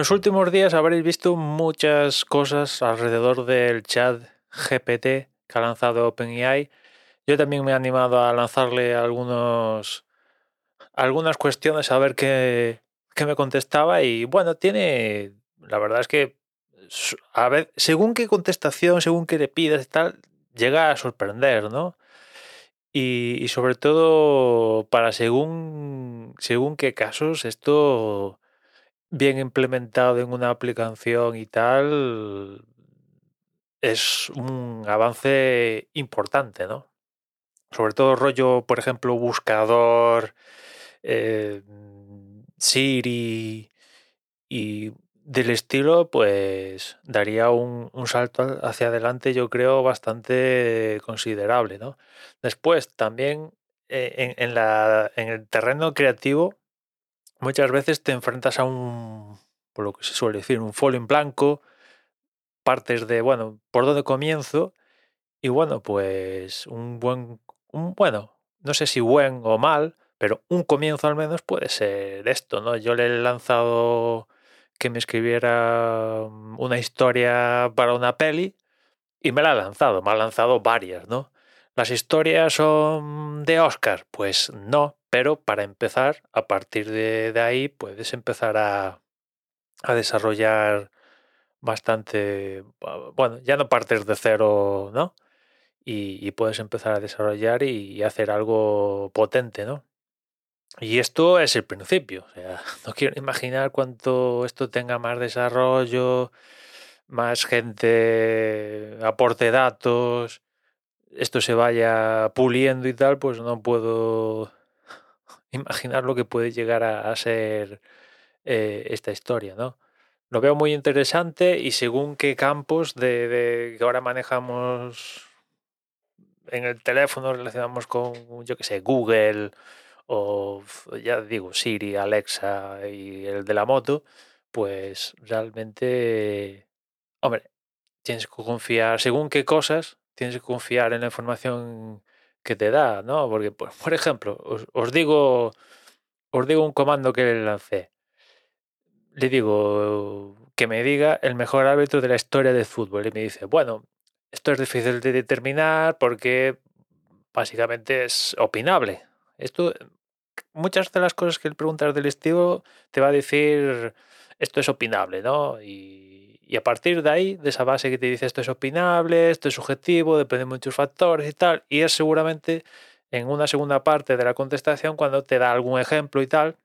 los últimos días habréis visto muchas cosas alrededor del chat GPT que ha lanzado OpenAI. Yo también me he animado a lanzarle algunos, algunas cuestiones a ver qué, qué me contestaba y bueno, tiene, la verdad es que, a ver, según qué contestación, según qué le pidas y tal, llega a sorprender, ¿no? Y, y sobre todo para según, según qué casos, esto bien implementado en una aplicación y tal, es un avance importante, ¿no? Sobre todo rollo, por ejemplo, buscador, eh, Siri y del estilo, pues daría un, un salto hacia adelante, yo creo, bastante considerable, ¿no? Después, también eh, en, en la, en el terreno creativo, muchas veces te enfrentas a un, por lo que se suele decir, un folio en blanco, partes de, bueno, ¿por dónde comienzo? Y bueno, pues un buen, un, bueno, no sé si buen o mal, pero un comienzo al menos puede ser esto, ¿no? Yo le he lanzado que me escribiera una historia para una peli y me la ha lanzado, me ha lanzado varias, ¿no? ¿Las historias son de Oscar? Pues no, pero para empezar, a partir de, ahí puedes empezar a, a desarrollar bastante, bueno, ya no partes de cero, ¿no? Y, y, puedes empezar a desarrollar y hacer algo potente, ¿no? Y esto es el principio, o sea, no quiero imaginar cuánto esto tenga más desarrollo, más gente aporte datos, esto se vaya puliendo y tal, pues no puedo imaginar lo que puede llegar a, ser eh, esta historia, ¿no? Lo veo muy interesante y según qué campos de, de que ahora manejamos en el teléfono relacionamos con, yo que sé, Google o ya digo, Siri, Alexa y el de la moto, pues realmente, hombre, tienes que confiar, según qué cosas, tienes que confiar en la información que te da, ¿no? Porque, por, por ejemplo, os, os, digo, os digo un comando que le lancé. Le digo que me diga el mejor árbitro de la historia del fútbol. Y me dice, bueno, esto es difícil de determinar porque básicamente es opinable. Esto, muchas de las cosas que le preguntas del estilo te va a decir esto es opinable, ¿no? Y, y, a partir de ahí, de esa base que te dice esto es opinable, esto es subjetivo, depende de muchos factores y tal, y es seguramente en una segunda parte de la contestación cuando te da algún ejemplo y tal,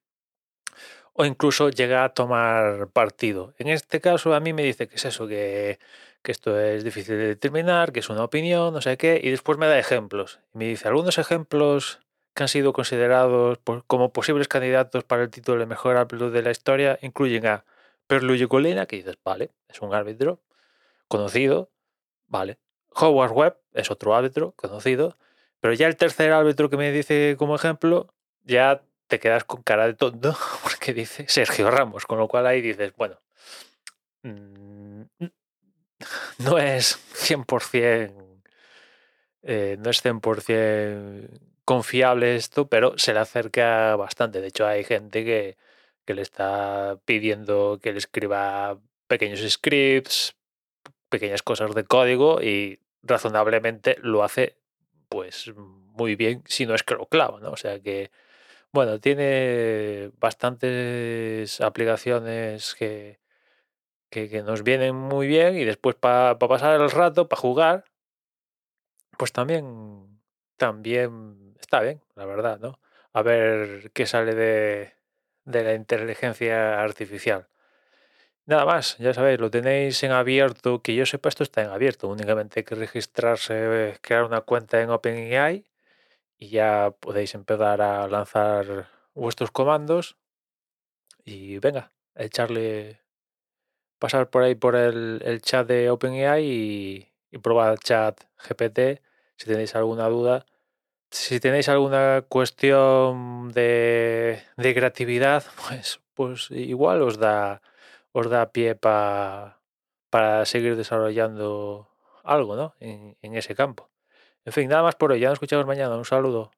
o incluso llega a tomar partido. En este caso a mí me dice que es eso, que, que esto es difícil de determinar, que es una opinión, no sé qué, y después me da ejemplos. Y me dice algunos ejemplos que han sido considerados como posibles candidatos para el título de mejor árbitro de la historia incluyen a Perluigi Colina, que dices, vale, es un árbitro conocido, vale. Howard Webb es otro árbitro conocido, pero ya el tercer árbitro que me dice como ejemplo, ya te quedas con cara de tonto porque dice Sergio Ramos, con lo cual ahí dices, bueno, mmm, no es 100%, eh, no es 100% confiable esto, pero se le acerca bastante. De hecho, hay gente que, que le está pidiendo que le escriba pequeños scripts, pequeñas cosas de código y razonablemente lo hace pues muy bien, si no es que lo ¿no? O sea que, bueno, tiene bastantes aplicaciones que, que, nos vienen muy bien y después para pa pasar el rato, para jugar, pues también, también está bien, la verdad, ¿no? A ver qué sale de, de la inteligencia artificial. Nada más, ya sabéis, lo tenéis en abierto, que yo sepa esto está en abierto, únicamente hay que registrarse, crear una cuenta en OpenAI y ya podéis empezar a lanzar vuestros comandos y venga, echarle, pasar por ahí por el, el chat de OpenAI y, y probar el chat GPT si tenéis alguna duda si tenéis alguna cuestión de, creatividad, pues, pues igual os da, os da pie pa, para seguir desarrollando algo ¿no? en, en ese campo. En fin, nada más por hoy. Ya nos escuchamos mañana. Un saludo.